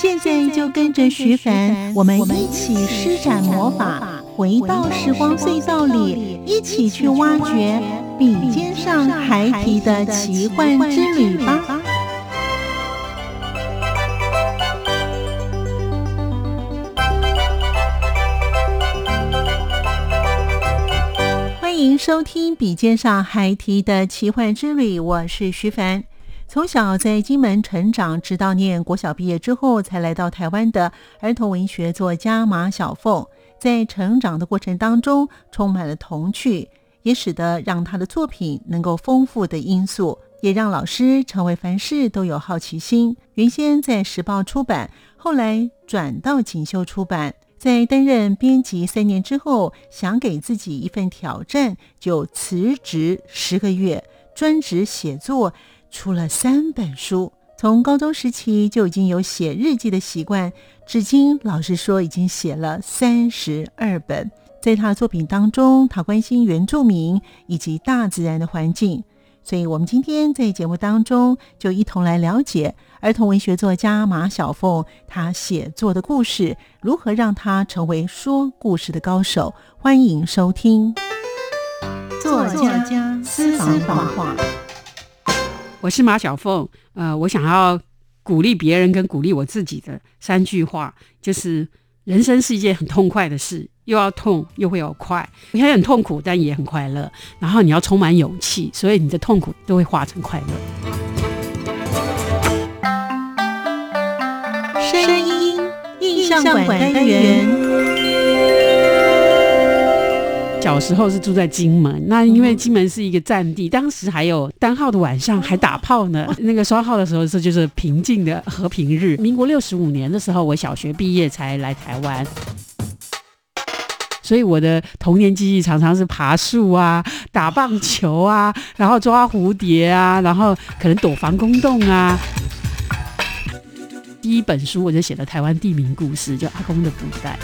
现在就跟着徐凡，我们一起施展魔法，回到时光隧道里，一起去挖掘笔尖上孩提的奇幻之旅吧！欢迎收听《笔尖上孩提的奇幻之旅》，我是徐凡。从小在金门成长，直到念国小毕业之后，才来到台湾的儿童文学作家马小凤，在成长的过程当中，充满了童趣，也使得让他的作品能够丰富的因素，也让老师成为凡事都有好奇心。原先在时报出版，后来转到锦绣出版，在担任编辑三年之后，想给自己一份挑战，就辞职十个月，专职写作。出了三本书，从高中时期就已经有写日记的习惯，至今老实说已经写了三十二本。在他的作品当中，他关心原住民以及大自然的环境，所以我们今天在节目当中就一同来了解儿童文学作家马小凤他写作的故事，如何让他成为说故事的高手。欢迎收听作家私房话。我是马小凤，呃，我想要鼓励别人跟鼓励我自己的三句话，就是人生是一件很痛快的事，又要痛又会有快，你会很痛苦，但也很快乐。然后你要充满勇气，所以你的痛苦都会化成快乐。声音印象馆单元。小时候是住在金门，那因为金门是一个战地，当时还有单号的晚上还打炮呢。那个双号的时候，是就是平静的和平日。民国六十五年的时候，我小学毕业才来台湾，所以我的童年记忆常常是爬树啊、打棒球啊，然后抓蝴蝶啊，然后可能躲防空洞啊。第一本书我就写了台湾地名故事，就阿公的布袋。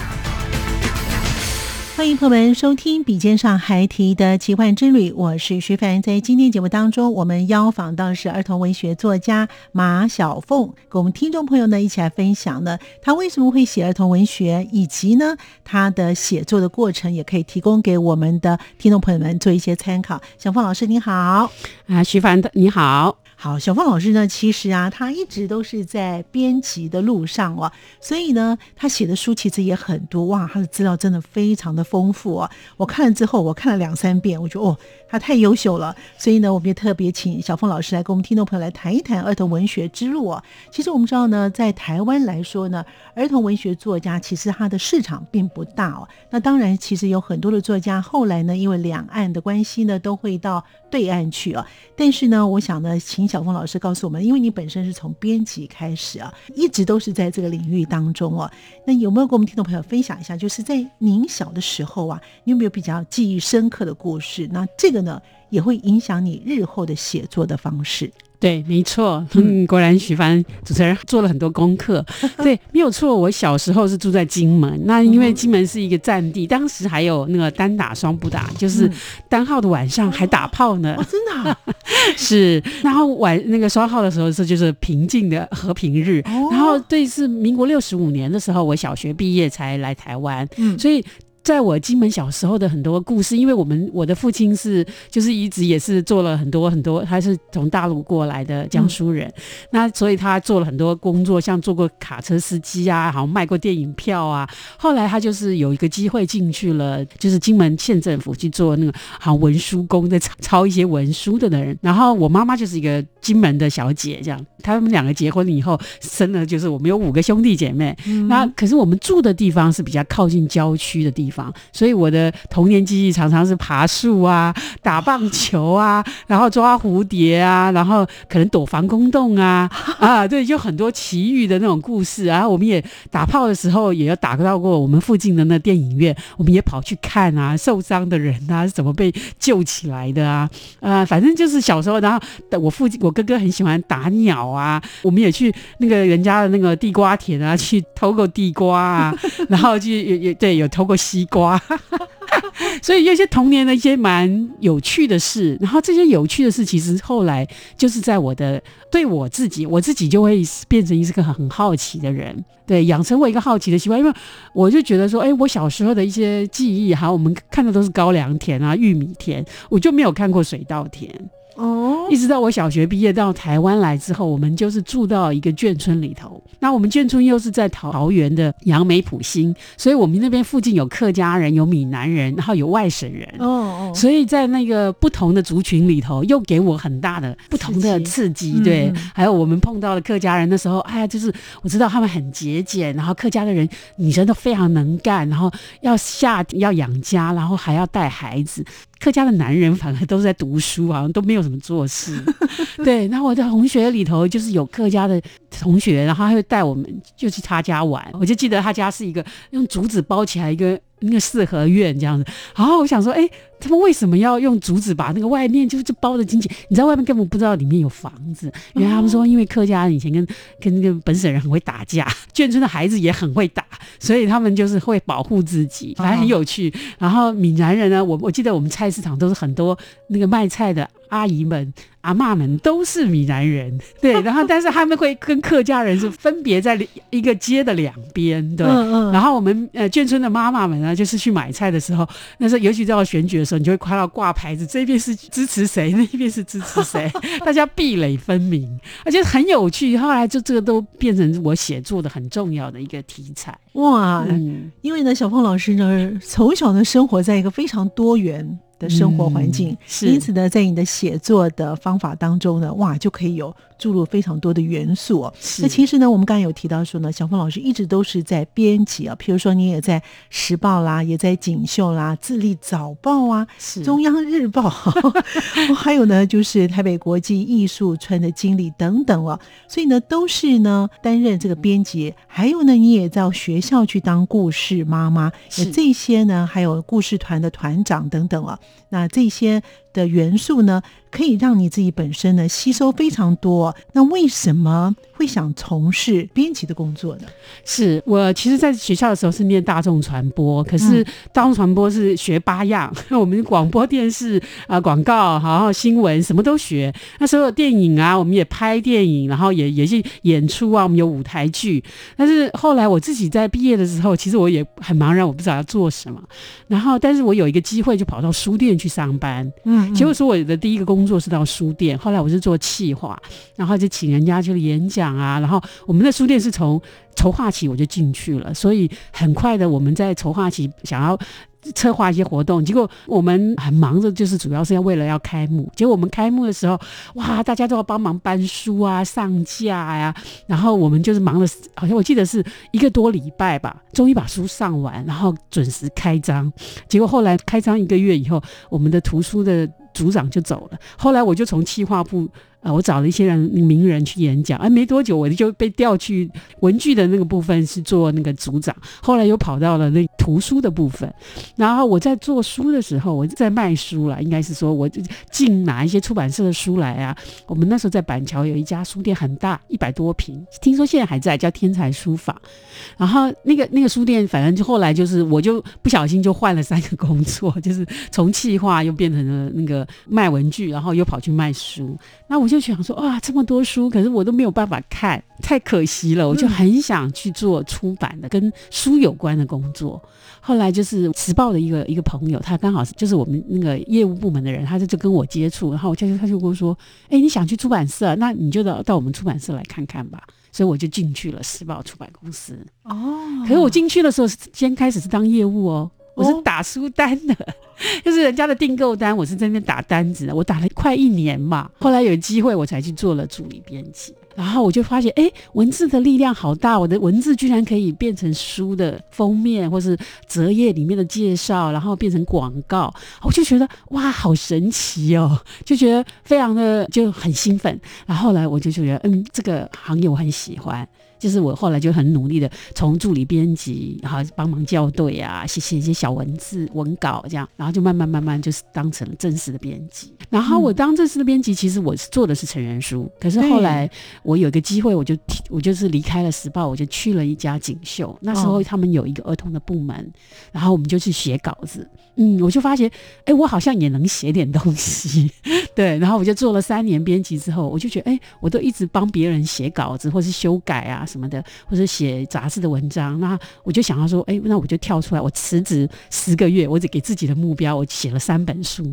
欢迎朋友们收听《笔尖上孩提的奇幻之旅》，我是徐凡。在今天节目当中，我们邀访到是儿童文学作家马小凤，跟我们听众朋友呢一起来分享呢，他为什么会写儿童文学，以及呢他的写作的过程，也可以提供给我们的听众朋友们做一些参考。小凤老师你好，啊，徐凡的你好。好，小凤老师呢，其实啊，他一直都是在编辑的路上哦，所以呢，他写的书其实也很多哇，他的资料真的非常的丰富哦。我看了之后，我看了两三遍，我觉得哦，他太优秀了。所以呢，我们也特别请小凤老师来跟我们听众朋友来谈一谈儿童文学之路哦。其实我们知道呢，在台湾来说呢，儿童文学作家其实他的市场并不大哦。那当然，其实有很多的作家后来呢，因为两岸的关系呢，都会到对岸去哦。但是呢，我想呢，请小凤老师告诉我们，因为你本身是从编辑开始啊，一直都是在这个领域当中哦。那有没有跟我们听众朋友分享一下，就是在您小的时候啊，你有没有比较记忆深刻的故事？那这个呢，也会影响你日后的写作的方式。对，没错，嗯，果然徐凡主持人做了很多功课。对，没有错，我小时候是住在金门，那因为金门是一个战地，当时还有那个单打双不打，就是单号的晚上还打炮呢。哦，真的啊？是，然后晚那个双号的时候，是就是平静的和平日。然后对，是民国六十五年的时候，我小学毕业才来台湾，嗯，所以。在我金门小时候的很多故事，因为我们我的父亲是就是一直也是做了很多很多，他是从大陆过来的江苏人，嗯、那所以他做了很多工作，像做过卡车司机啊，好像卖过电影票啊。后来他就是有一个机会进去了，就是金门县政府去做那个好像文书工，在抄抄一些文书的的人。然后我妈妈就是一个金门的小姐，这样他们两个结婚以后生了，就是我们有五个兄弟姐妹。嗯、那可是我们住的地方是比较靠近郊区的地方，所以我的童年记忆常常是爬树啊、打棒球啊，然后抓蝴蝶啊，然后可能躲防空洞啊 啊，对，就很多奇遇的那种故事。然后我们也打炮的时候，也有打到过我们附近的那电影院，我们也跑去看啊，受伤的人啊是怎么被救起来的啊啊，反正就是小时候，然后我父亲我哥哥很喜欢打鸟啊，我们也去那个人家的那个地瓜田啊去偷过地瓜啊，然后去也也对有偷过西瓜。所以有些童年的一些蛮有趣的事，然后这些有趣的事，其实后来就是在我的对我自己，我自己就会变成一个很好奇的人，对，养成我一个好奇的习惯。因为我就觉得说，哎，我小时候的一些记忆，哈，我们看的都是高粱田啊、玉米田，我就没有看过水稻田。哦，一直到我小学毕业到台湾来之后，我们就是住到一个眷村里头。那我们眷村又是在桃园的杨梅埔心，所以我们那边附近有客家人、有闽南人，然后有外省人。哦哦，所以在那个不同的族群里头，又给我很大的不同的刺激。刺激对，嗯、还有我们碰到了客家人的时候，哎呀，就是我知道他们很节俭，然后客家的人女生都非常能干，然后要下要养家，然后还要带孩子。客家的男人反而都在读书，好像都没有什么做事。对，然后我的同学里头就是有客家的同学，然后他会带我们就去他家玩。我就记得他家是一个用竹子包起来一个那个四合院这样子。然后我想说，哎。他们为什么要用竹子把那个外面就就包的紧紧？你在外面根本不知道里面有房子。原来他们说，因为客家人以前跟跟那个本省人很会打架，眷村的孩子也很会打，所以他们就是会保护自己，反正很有趣。然后闽南人呢，我我记得我们菜市场都是很多那个卖菜的阿姨们、阿嬷们都是闽南人，对。然后 但是他们会跟客家人是分别在一个街的两边，对。然后我们呃眷村的妈妈们呢，就是去买菜的时候，那时候尤其到选举的时候。你就会看到挂牌子，这边是支持谁，那一边是支持谁，大家壁垒分明，而且很有趣。后来就这个都变成我写作的很重要的一个题材。哇，嗯，因为呢，小凤老师呢，从小呢生活在一个非常多元的生活环境，嗯、因此呢，在你的写作的方法当中呢，哇，就可以有注入非常多的元素，哦。那其实呢，我们刚才有提到说呢，小峰老师一直都是在编辑啊，譬如说你也在《时报》啦，也在《锦绣》啦，《自立早报》啊，《中央日报》，还有呢，就是台北国际艺术村的经理等等哦。所以呢，都是呢担任这个编辑，还有呢，你也到学校去当故事妈妈，是这些呢，还有故事团的团长等等啊。那这些的元素呢，可以让你自己本身呢吸收非常多。那为什么会想从事编辑的工作呢？是我其实，在学校的时候是念大众传播，可是大众传播是学八样，嗯、我们广播电视啊、广告，然后新闻什么都学。那时候有电影啊，我们也拍电影，然后也也是演出啊，我们有舞台剧。但是后来我自己在毕业的时候，其实我也很茫然，我不知道要做什么。然后，但是我有一个机会，就跑到书店去上班。嗯，结果说我的第一个工作是到书店，后来我是做企划，然后就请人家去演讲啊，然后我们的书店是从筹划期我就进去了，所以很快的我们在筹划期想要策划一些活动，结果我们很忙着，就是主要是要为了要开幕。结果我们开幕的时候，哇，大家都要帮忙搬书啊、上架呀、啊，然后我们就是忙了，好像我记得是一个多礼拜吧，终于把书上完，然后准时开张。结果后来开张一个月以后，我们的图书的组长就走了，后来我就从企划部。啊，我找了一些人名人去演讲，哎，没多久我就被调去文具的那个部分是做那个组长，后来又跑到了那图书的部分。然后我在做书的时候，我在卖书了，应该是说我进哪一些出版社的书来啊？我们那时候在板桥有一家书店，很大，一百多平，听说现在还在，叫天才书房。然后那个那个书店，反正就后来就是我就不小心就换了三个工作，就是从企划又变成了那个卖文具，然后又跑去卖书。那我就。就想说，哇，这么多书，可是我都没有办法看，太可惜了。我就很想去做出版的跟书有关的工作。后来就是时报的一个一个朋友，他刚好是就是我们那个业务部门的人，他就就跟我接触，然后我就他就跟我说，哎，你想去出版社，那你就到到我们出版社来看看吧。所以我就进去了时报出版公司。哦，可是我进去的时候是先开始是当业务哦。我是打书单的，哦、就是人家的订购单，我是在那边打单子的。我打了快一年嘛，后来有机会我才去做了助理编辑。然后我就发现，哎，文字的力量好大，我的文字居然可以变成书的封面，或是折页里面的介绍，然后变成广告。我就觉得哇，好神奇哦，就觉得非常的就很兴奋。然后后来我就觉得，嗯，这个行业我很喜欢。就是我后来就很努力的从助理编辑，然后帮忙校对啊，写写一些小文字文稿这样，然后就慢慢慢慢就是当成了正式的编辑。然后我当正式的编辑，其实我是做的是成人书，可是后来我有一个机会，我就我就是离开了时报，我就去了一家锦绣。那时候他们有一个儿童的部门，然后我们就去写稿子。嗯，我就发现，哎，我好像也能写点东西，对。然后我就做了三年编辑之后，我就觉得，哎，我都一直帮别人写稿子或是修改啊。什么的，或者写杂志的文章，那我就想要说，哎，那我就跳出来，我辞职十个月，我只给自己的目标，我写了三本书，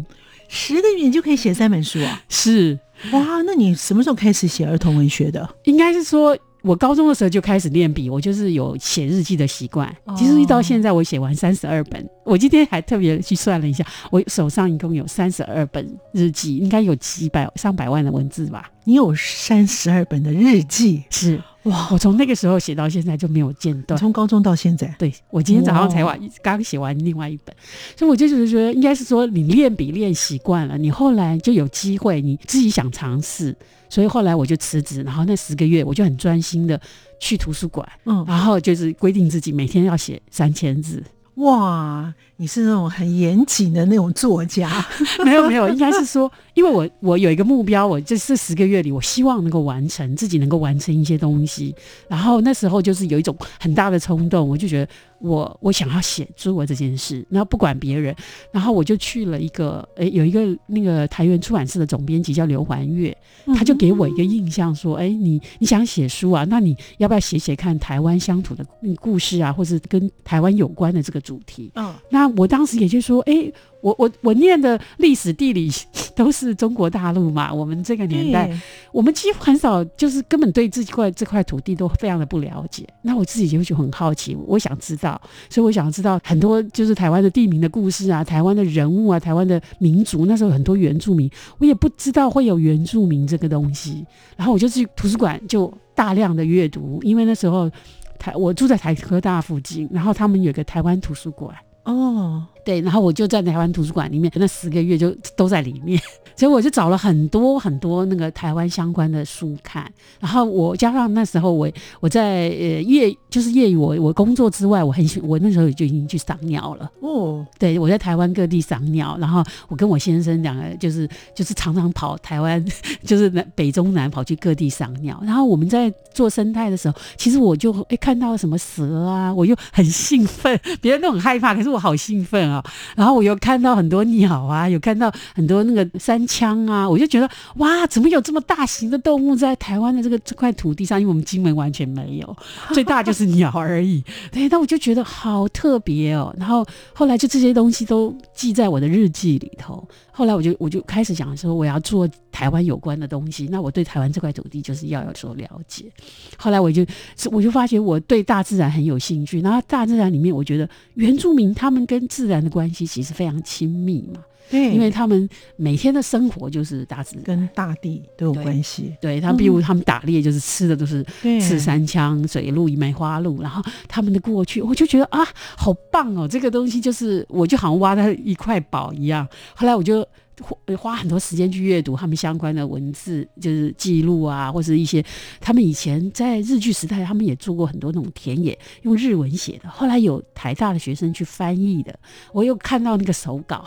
十个月你就可以写三本书啊？是哇，那你什么时候开始写儿童文学的？应该是说。我高中的时候就开始练笔，我就是有写日记的习惯。其实一到现在，我写完三十二本。我今天还特别去算了一下，我手上一共有三十二本日记，应该有几百上百万的文字吧。你有三十二本的日记？是哇，我从那个时候写到现在就没有间断。从高中到现在？对，我今天早上才完，刚写完另外一本。所以我就是觉得，应该是说你练笔练习惯了，你后来就有机会，你自己想尝试。所以后来我就辞职，然后那十个月我就很专心的去图书馆，嗯，然后就是规定自己每天要写三千字。哇，你是那种很严谨的那种作家？没有没有，应该是说，因为我我有一个目标，我这这十个月里，我希望能够完成自己能够完成一些东西。然后那时候就是有一种很大的冲动，我就觉得。我我想要写作这件事，然后不管别人，然后我就去了一个，诶，有一个那个台湾出版社的总编辑叫刘环月，他就给我一个印象说，诶，你你想写书啊？那你要不要写写看台湾乡土的故事啊，或是跟台湾有关的这个主题？嗯，那我当时也就说，诶。我我我念的历史地理都是中国大陆嘛，我们这个年代，我们几乎很少，就是根本对这块这块土地都非常的不了解。那我自己就就很好奇，我想知道，所以我想知道很多就是台湾的地名的故事啊，台湾的人物啊，台湾的民族。那时候很多原住民，我也不知道会有原住民这个东西。然后我就去图书馆就大量的阅读，因为那时候台我住在台科大附近，然后他们有个台湾图书馆。哦。对，然后我就在台湾图书馆里面，那十个月就都在里面，所以我就找了很多很多那个台湾相关的书看。然后我加上那时候我我在呃业就是业余我我工作之外，我很喜我那时候就已经去赏鸟了。哦，对，我在台湾各地赏鸟，然后我跟我先生两个就是就是常常跑台湾，就是南北中南跑去各地赏鸟。然后我们在做生态的时候，其实我就哎看到什么蛇啊，我又很兴奋，别人都很害怕，可是我好兴奋啊。然后我又看到很多鸟啊，有看到很多那个山羌啊，我就觉得哇，怎么有这么大型的动物在台湾的这个这块土地上？因为我们金门完全没有，最大就是鸟而已。对，那我就觉得好特别哦。然后后来就这些东西都记在我的日记里头。后来我就我就开始想说，我要做台湾有关的东西。那我对台湾这块土地就是要有所了解。后来我就我就发觉我对大自然很有兴趣。然后大自然里面，我觉得原住民他们跟自然的关系其实非常亲密嘛。对，因为他们每天的生活就是大自然，跟大地都有关系。对，对他，比如他们打猎，就是吃的都是刺山枪、水鹿、梅花鹿。然后他们的过去，我就觉得啊，好棒哦！这个东西就是，我就好像挖到一块宝一样。后来我就。花很多时间去阅读他们相关的文字，就是记录啊，或是一些他们以前在日剧时代，他们也做过很多那种田野用日文写的。后来有台大的学生去翻译的，我又看到那个手稿，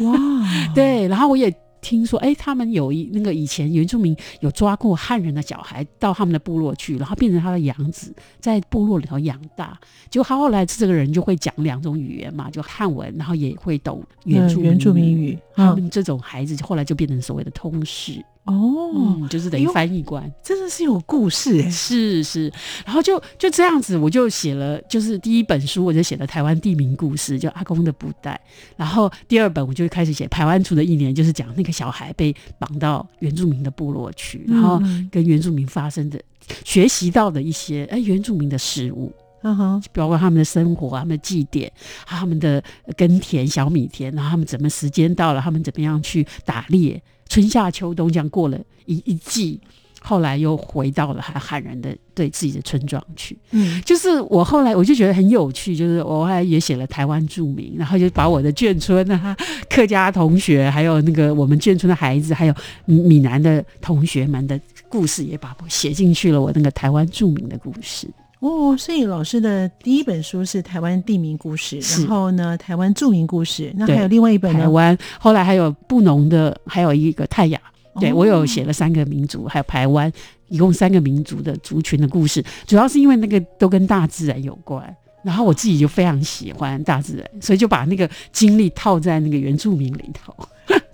哇，对，然后我也。听说，哎，他们有一那个以前原住民有抓过汉人的小孩到他们的部落去，然后变成他的养子，在部落里头养大。就他后来这个人就会讲两种语言嘛，就汉文，然后也会懂原住原住民语。他们这种孩子后来就变成所谓的通识。哦、嗯，就是等于翻译官，哎、真的是有故事哎，是是，然后就就这样子，我就写了，就是第一本书我就写了台湾地名故事，就阿公的布袋，然后第二本我就开始写台湾族的一年，就是讲那个小孩被绑到原住民的部落去，然后跟原住民发生的、嗯、学习到的一些哎原住民的事物。嗯哼，包括他们的生活、他们的祭典、他们的耕田、小米田，然后他们怎么时间到了，他们怎么样去打猎，春夏秋冬这样过了一一季，后来又回到了很汉人的对自己的村庄去。嗯，就是我后来我就觉得很有趣，就是我后来也写了台湾著名，然后就把我的眷村啊、客家同学，还有那个我们眷村的孩子，还有闽南的同学们的故事，也把我写进去了。我那个台湾著名的故事。哦，所以老师的第一本书是台湾地名故事，然后呢，台湾著名故事，那还有另外一本呢？台湾后来还有布农的，还有一个泰雅，对、哦、我有写了三个民族，还有台湾一共三个民族的族群的故事，主要是因为那个都跟大自然有关，然后我自己就非常喜欢大自然，所以就把那个经历套在那个原住民里头。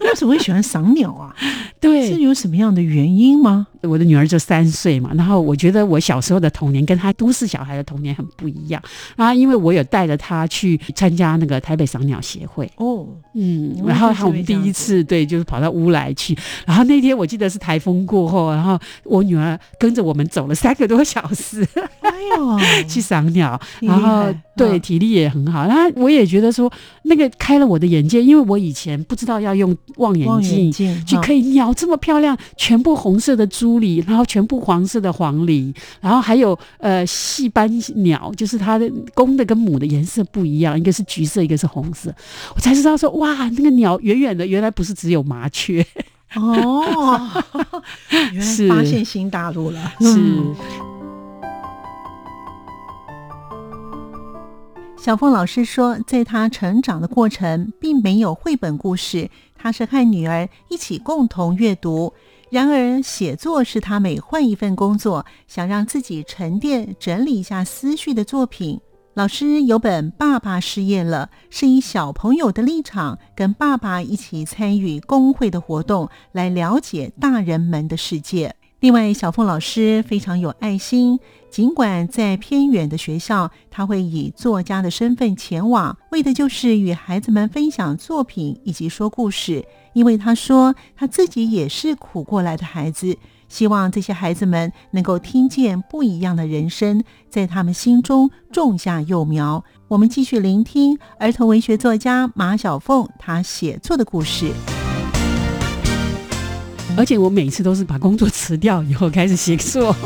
为什么会喜欢赏鸟啊？对，是有什么样的原因吗？我的女儿就三岁嘛，然后我觉得我小时候的童年跟她都市小孩的童年很不一样。然后因为我有带着她去参加那个台北赏鸟协会哦，嗯，然后我们第一次对，就是跑到乌来去。然后那天我记得是台风过后，然后我女儿跟着我们走了三个多小时，哎呦，去赏鸟，然后对体力也很好。然后我也觉得说那个开了我的眼界，因为我以前不知道要用望远镜去可以鸟这么漂亮，全部红色的珠。然后全部黄色的黄鹂，然后还有呃戏斑鸟，就是它的公的跟母的颜色不一样，一个是橘色，一个是红色。我才知道说哇，那个鸟远远的原来不是只有麻雀哦，原来发现新大陆了。是，是小凤老师说，在他成长的过程，并没有绘本故事，他是和女儿一起共同阅读。然而，写作是他每换一份工作，想让自己沉淀、整理一下思绪的作品。老师有本《爸爸失业了》，是以小朋友的立场，跟爸爸一起参与工会的活动，来了解大人们的世界。另外，小凤老师非常有爱心，尽管在偏远的学校，他会以作家的身份前往，为的就是与孩子们分享作品以及说故事。因为他说他自己也是苦过来的孩子，希望这些孩子们能够听见不一样的人生，在他们心中种下幼苗。我们继续聆听儿童文学作家马小凤她写作的故事。而且我每次都是把工作辞掉以后开始写作。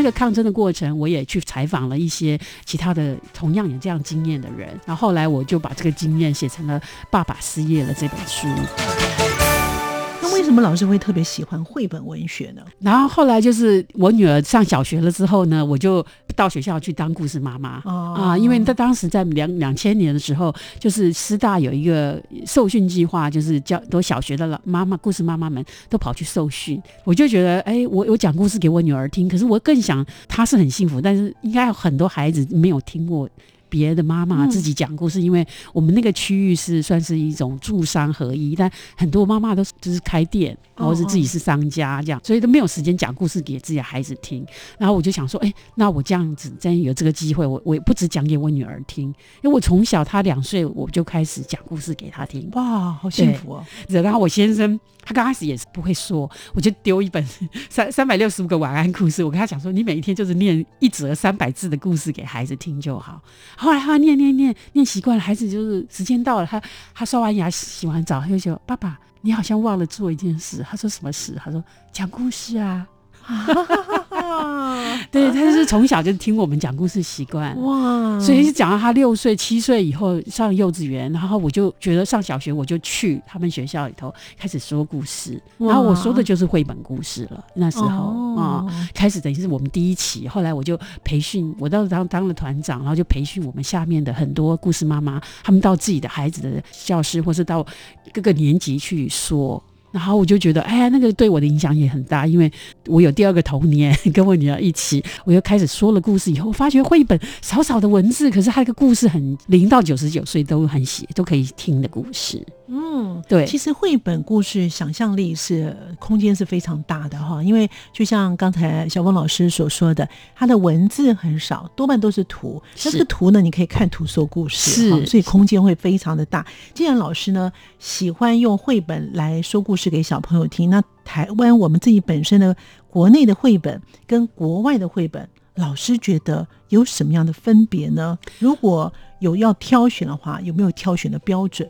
那个抗争的过程，我也去采访了一些其他的同样有这样经验的人，然后后来我就把这个经验写成了《爸爸失业了》这本书。为什么老师会特别喜欢绘本文学呢？然后后来就是我女儿上小学了之后呢，我就到学校去当故事妈妈、哦、啊，因为她当时在两两千年的时候，就是师大有一个受训计划，就是教都小学的老妈妈故事妈妈们都跑去受训，我就觉得哎，我我讲故事给我女儿听，可是我更想她是很幸福，但是应该有很多孩子没有听过。别的妈妈自己讲故事，嗯，因为我们那个区域是算是一种住商合一，但很多妈妈都是就是开店，然后是自己是商家这样，所以都没有时间讲故事给自己的孩子听。然后我就想说，哎，那我这样子真有这个机会，我我也不只讲给我女儿听，因为我从小她两岁我就开始讲故事给她听。哇，好幸福哦！然后我先生他刚开始也是不会说，我就丢一本三三百六十五个晚安故事，我跟他讲说，你每一天就是念一则三百字的故事给孩子听就好。后来他念念念念习惯了，孩子就是时间到了，他他刷完牙洗完澡，他就说：“爸爸，你好像忘了做一件事。”他说：“什么事？”他说：“讲故事啊。” 对，他就是从小就听我们讲故事习惯哇，所以是讲到他六岁七岁以后上幼稚园，然后我就觉得上小学我就去他们学校里头开始说故事，然后我说的就是绘本故事了。那时候啊、哦嗯，开始等于是我们第一期，后来我就培训，我到当当了团长，然后就培训我们下面的很多故事妈妈，他们到自己的孩子的教室，或是到各个年级去说。然后我就觉得，哎呀，那个对我的影响也很大，因为我有第二个童年，跟我女儿一起，我又开始说了故事。以后发觉绘本少少的文字，可是它一个故事很零到九十九岁都很写，都可以听的故事。嗯，对，其实绘本故事想象力是空间是非常大的哈，因为就像刚才小峰老师所说的，它的文字很少，多半都是图。那这个图呢，你可以看图说故事，是，所以空间会非常的大。既然老师呢喜欢用绘本来说故事给小朋友听，那台湾我们自己本身的国内的绘本跟国外的绘本，老师觉得有什么样的分别呢？如果有要挑选的话，有没有挑选的标准？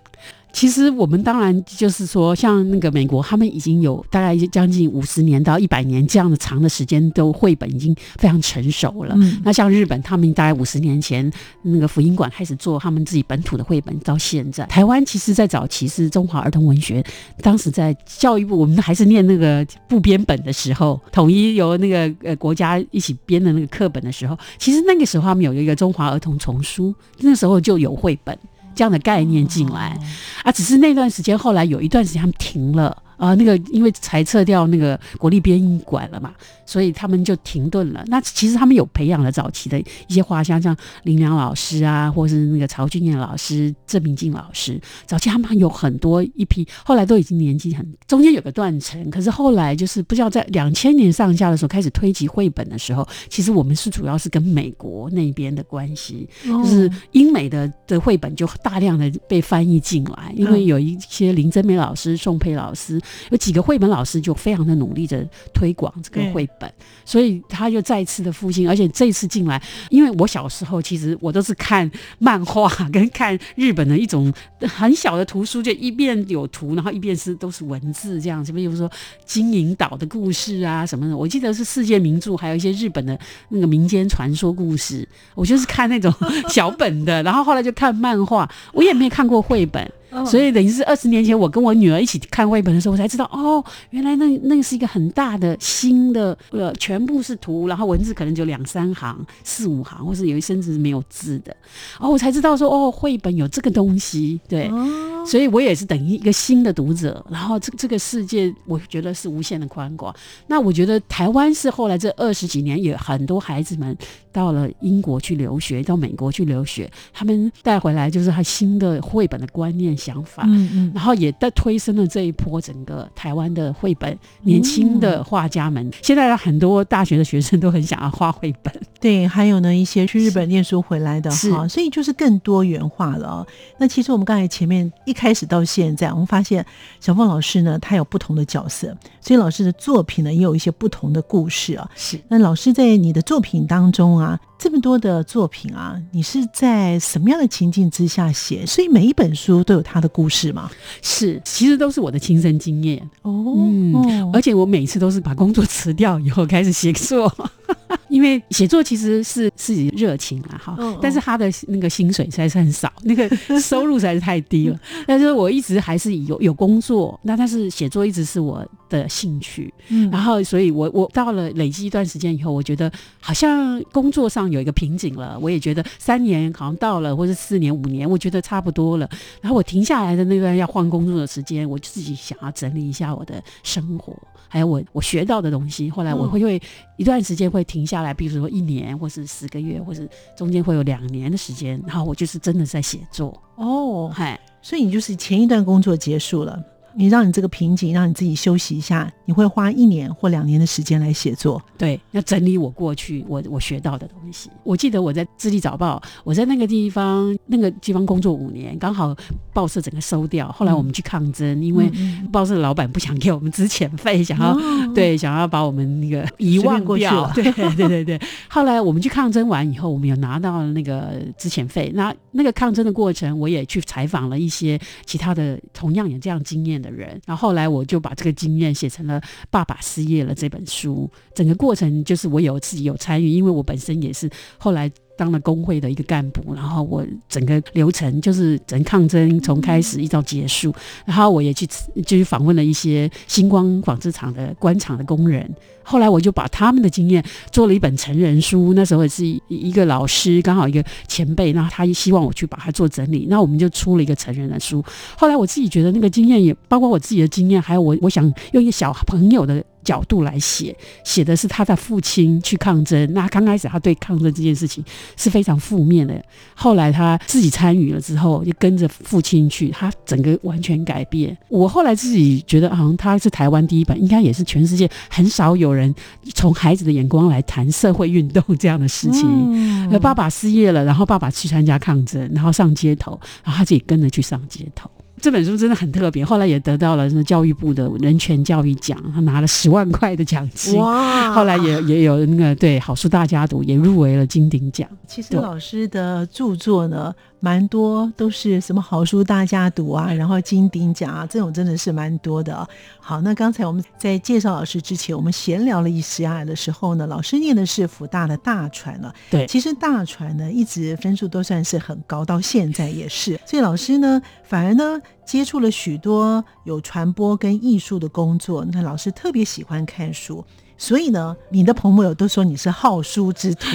其实我们当然就是说，像那个美国，他们已经有大概将近五十年到一百年这样的长的时间，都绘本已经非常成熟了。嗯、那像日本，他们大概五十年前那个福音馆开始做他们自己本土的绘本，到现在，台湾其实在早期是中华儿童文学，当时在教育部，我们还是念那个部编本的时候，统一由那个呃国家一起编的那个课本的时候，其实那个时候他们有一个中华儿童丛书，那时候就有绘本。这样的概念进来啊，只是那段时间，后来有一段时间他们停了。啊，那个因为裁撤掉那个国立编译馆了嘛，所以他们就停顿了。那其实他们有培养了早期的一些画家，像林良老师啊，或是那个曹俊彦老师、郑明进老师。早期他们有很多一批，后来都已经年纪很，中间有个断层。可是后来就是不知道在两千年上下的时候开始推及绘本的时候，其实我们是主要是跟美国那边的关系，就是英美的的绘本就大量的被翻译进来，因为有一些林珍美老师、宋佩老师。有几个绘本老师就非常的努力的推广这个绘本，所以他就再次的复兴。而且这一次进来，因为我小时候其实我都是看漫画跟看日本的一种很小的图书，就一边有图，然后一边是都是文字这样。什么比如说金银岛的故事啊什么的，我记得是世界名著，还有一些日本的那个民间传说故事，我就是看那种 小本的。然后后来就看漫画，我也没看过绘本。所以等于是二十年前，我跟我女儿一起看绘本的时候，我才知道哦，原来那那是一个很大的新的呃，全部是图，然后文字可能就两三行、四五行，或是有一甚至是没有字的。哦，我才知道说哦，绘本有这个东西，对。所以我也是等于一个新的读者。然后这这个世界，我觉得是无限的宽广。那我觉得台湾是后来这二十几年，有很多孩子们到了英国去留学，到美国去留学，他们带回来就是他新的绘本的观念。想法，嗯嗯，然后也在推升了这一波整个台湾的绘本，年轻的画家们，嗯、现在很多大学的学生都很想要画绘本，对，还有呢一些去日本念书回来的哈，所以就是更多元化了。那其实我们刚才前面一开始到现在，我们发现小凤老师呢，他有不同的角色，所以老师的作品呢也有一些不同的故事啊。是，那老师在你的作品当中啊。这么多的作品啊，你是在什么样的情境之下写？所以每一本书都有它的故事吗？是，其实都是我的亲身经验哦。嗯，而且我每次都是把工作辞掉以后开始写作。因为写作其实是自己热情啊，哈，但是他的那个薪水实在是很少，那个收入实在是太低了。但是我一直还是有有工作，那但是写作一直是我的兴趣。嗯，然后所以我我到了累积一段时间以后，我觉得好像工作上有一个瓶颈了。我也觉得三年好像到了，或者四年五年，我觉得差不多了。然后我停下来的那段要换工作的时间，我就自己想要整理一下我的生活，还有我我学到的东西。后来我会会一段时间会停下来，比如说一年，或是十个月，或是中间会有两年的时间，然后我就是真的在写作哦，嗨，所以你就是前一段工作结束了。你让你这个瓶颈，让你自己休息一下。你会花一年或两年的时间来写作，对，要整理我过去我我学到的东西。我记得我在《智利早报》，我在那个地方那个地方工作五年，刚好报社整个收掉。后来我们去抗争，嗯、因为报社的老板不想给我们资遣费，想要、哦、对想要把我们那个遗忘过去了。对对对对。后来我们去抗争完以后，我们有拿到那个资遣费。那那个抗争的过程，我也去采访了一些其他的同样有这样经验的人。然后后来我就把这个经验写成了。爸爸失业了这本书，整个过程就是我有自己有参与，因为我本身也是后来当了工会的一个干部，然后我整个流程就是整抗争从开始一直到结束，然后我也去就是访问了一些星光纺织厂的官厂的工人。后来我就把他们的经验做了一本成人书，那时候也是一一个老师，刚好一个前辈，然后他希望我去把它做整理，那我们就出了一个成人的书。后来我自己觉得那个经验也包括我自己的经验，还有我我想用一个小朋友的角度来写，写的是他的父亲去抗争。那刚开始他对抗争这件事情是非常负面的，后来他自己参与了之后，就跟着父亲去，他整个完全改变。我后来自己觉得，好像他是台湾第一本，应该也是全世界很少有人从孩子的眼光来谈社会运动这样的事情。嗯，爸爸失业了，然后爸爸去参加抗争，然后上街头，然后他自己跟着去上街头。这本书真的很特别，后来也得到了那教育部的人权教育奖，他拿了十万块的奖金。哇！后来也也有那个对好书大家读也入围了金鼎奖。其实老师的著作呢，蛮多都是什么好书大家读啊，然后金鼎奖啊，这种真的是蛮多的。好，那刚才我们在介绍老师之前，我们闲聊了一下的时候呢，老师念的是福大的大船了。对，其实大船呢一直分数都算是很高，到现在也是。所以老师呢，反而呢接触了许多有传播跟艺术的工作。那老师特别喜欢看书，所以呢，你的朋友都说你是好书之徒。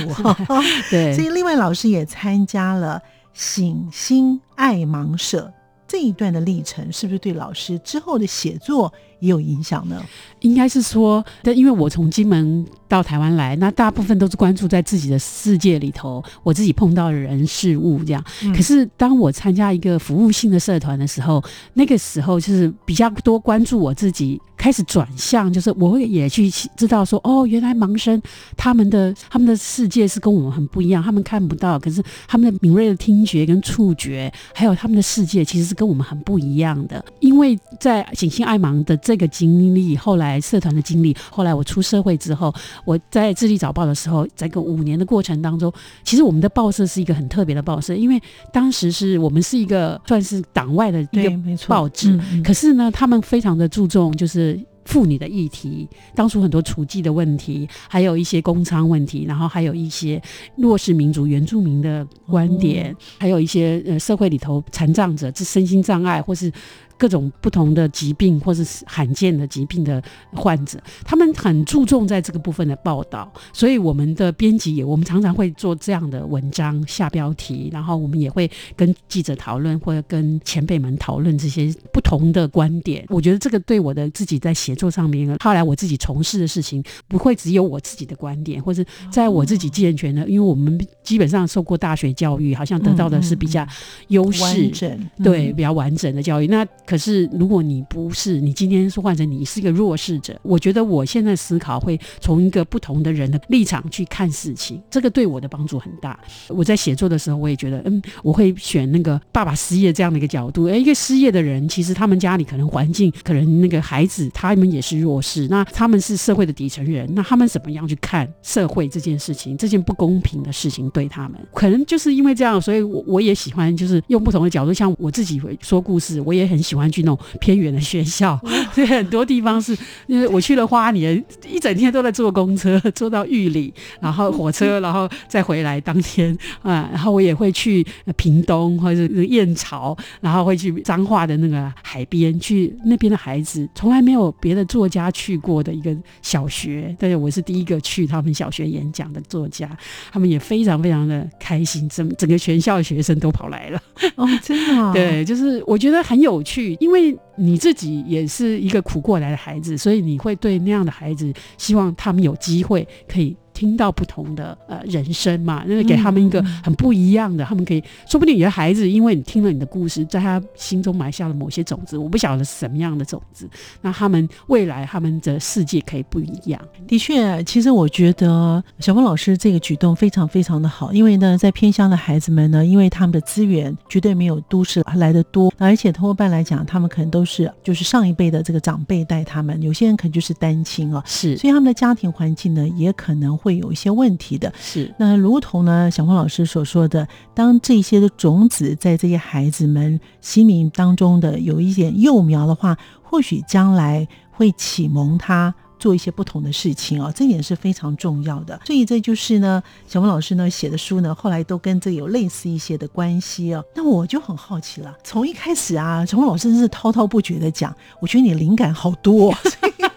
对，所以另外老师也参加了醒心爱盲社。这一段的历程，是不是对老师之后的写作也有影响呢？应该是说，但因为我从金门到台湾来，那大部分都是关注在自己的世界里头，我自己碰到的人事物这样。嗯、可是当我参加一个服务性的社团的时候，那个时候就是比较多关注我自己，开始转向，就是我也去知道说，哦，原来盲生他们的他们的世界是跟我们很不一样，他们看不到，可是他们的敏锐的听觉跟触觉，还有他们的世界，其实是跟我们很不一样的。因为在醒心爱盲的这个经历，后来社团的经历，后来我出社会之后，我在《智利早报》的时候，在个五年的过程当中，其实我们的报社是一个很特别的报社，因为当时是我们是一个算是党外的一个报纸，嗯嗯、可是呢，他们非常的注重就是。妇女的议题，当初很多处境的问题，还有一些工娼问题，然后还有一些弱势民族、原住民的观点，哦、还有一些呃社会里头残障者、这身心障碍或是。各种不同的疾病或是罕见的疾病的患者，他们很注重在这个部分的报道，所以我们的编辑也，我们常常会做这样的文章下标题，然后我们也会跟记者讨论，或者跟前辈们讨论这些不同的观点。我觉得这个对我的自己在写作上面，后来我自己从事的事情不会只有我自己的观点，或者在我自己健全的，因为我们基本上受过大学教育，好像得到的是比较优势，嗯嗯对，比较完整的教育。那可是，如果你不是，你今天是换成你是一个弱势者，我觉得我现在思考会从一个不同的人的立场去看事情，这个对我的帮助很大。我在写作的时候，我也觉得，嗯，我会选那个爸爸失业这样的一个角度。诶，一个失业的人，其实他们家里可能环境，可能那个孩子他们也是弱势，那他们是社会的底层人，那他们怎么样去看社会这件事情，这件不公平的事情对他们，可能就是因为这样，所以我我也喜欢就是用不同的角度，像我自己会说故事，我也很喜欢。喜欢去那种偏远的学校，所以 很多地方是因为我去了花莲，一整天都在坐公车，坐到玉里，然后火车，然后再回来。当天啊，然后我也会去屏东或者是燕巢，然后会去彰化的那个海边，去那边的孩子从来没有别的作家去过的一个小学，但是我是第一个去他们小学演讲的作家，他们也非常非常的开心，整整个全校的学生都跑来了。哦，真的啊？对，就是我觉得很有趣。因为你自己也是一个苦过来的孩子，所以你会对那样的孩子，希望他们有机会可以。听到不同的呃人生嘛，那个给他们一个很不一样的，嗯、他们可以说不定你的孩子，因为你听了你的故事，在他心中埋下了某些种子，我不晓得是什么样的种子，那他们未来他们的世界可以不一样。的确，其实我觉得小峰老师这个举动非常非常的好，因为呢，在偏乡的孩子们呢，因为他们的资源绝对没有都市来的多，而且多半来讲，他们可能都是就是上一辈的这个长辈带他们，有些人可能就是单亲啊，是，所以他们的家庭环境呢，也可能。会有一些问题的，是那如同呢，小峰老师所说的，当这些的种子在这些孩子们心灵当中的有一点幼苗的话，或许将来会启蒙他做一些不同的事情哦，这点是非常重要的。所以这就是呢，小峰老师呢写的书呢，后来都跟这个有类似一些的关系哦。那我就很好奇了，从一开始啊，小峰老师真是滔滔不绝的讲，我觉得你灵感好多哦。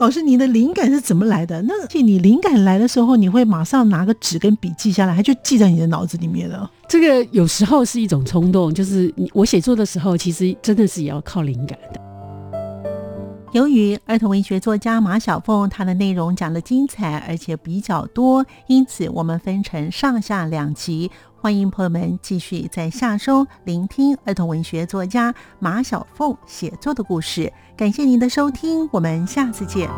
老师，你的灵感是怎么来的？那你灵感来的时候，你会马上拿个纸跟笔记下来，还就记在你的脑子里面了？这个有时候是一种冲动，就是我写作的时候，其实真的是也要靠灵感的。由于儿童文学作家马小凤，她的内容讲的精彩，而且比较多，因此我们分成上下两集。欢迎朋友们继续在下周聆听儿童文学作家马小凤写作的故事。感谢您的收听，我们下次见。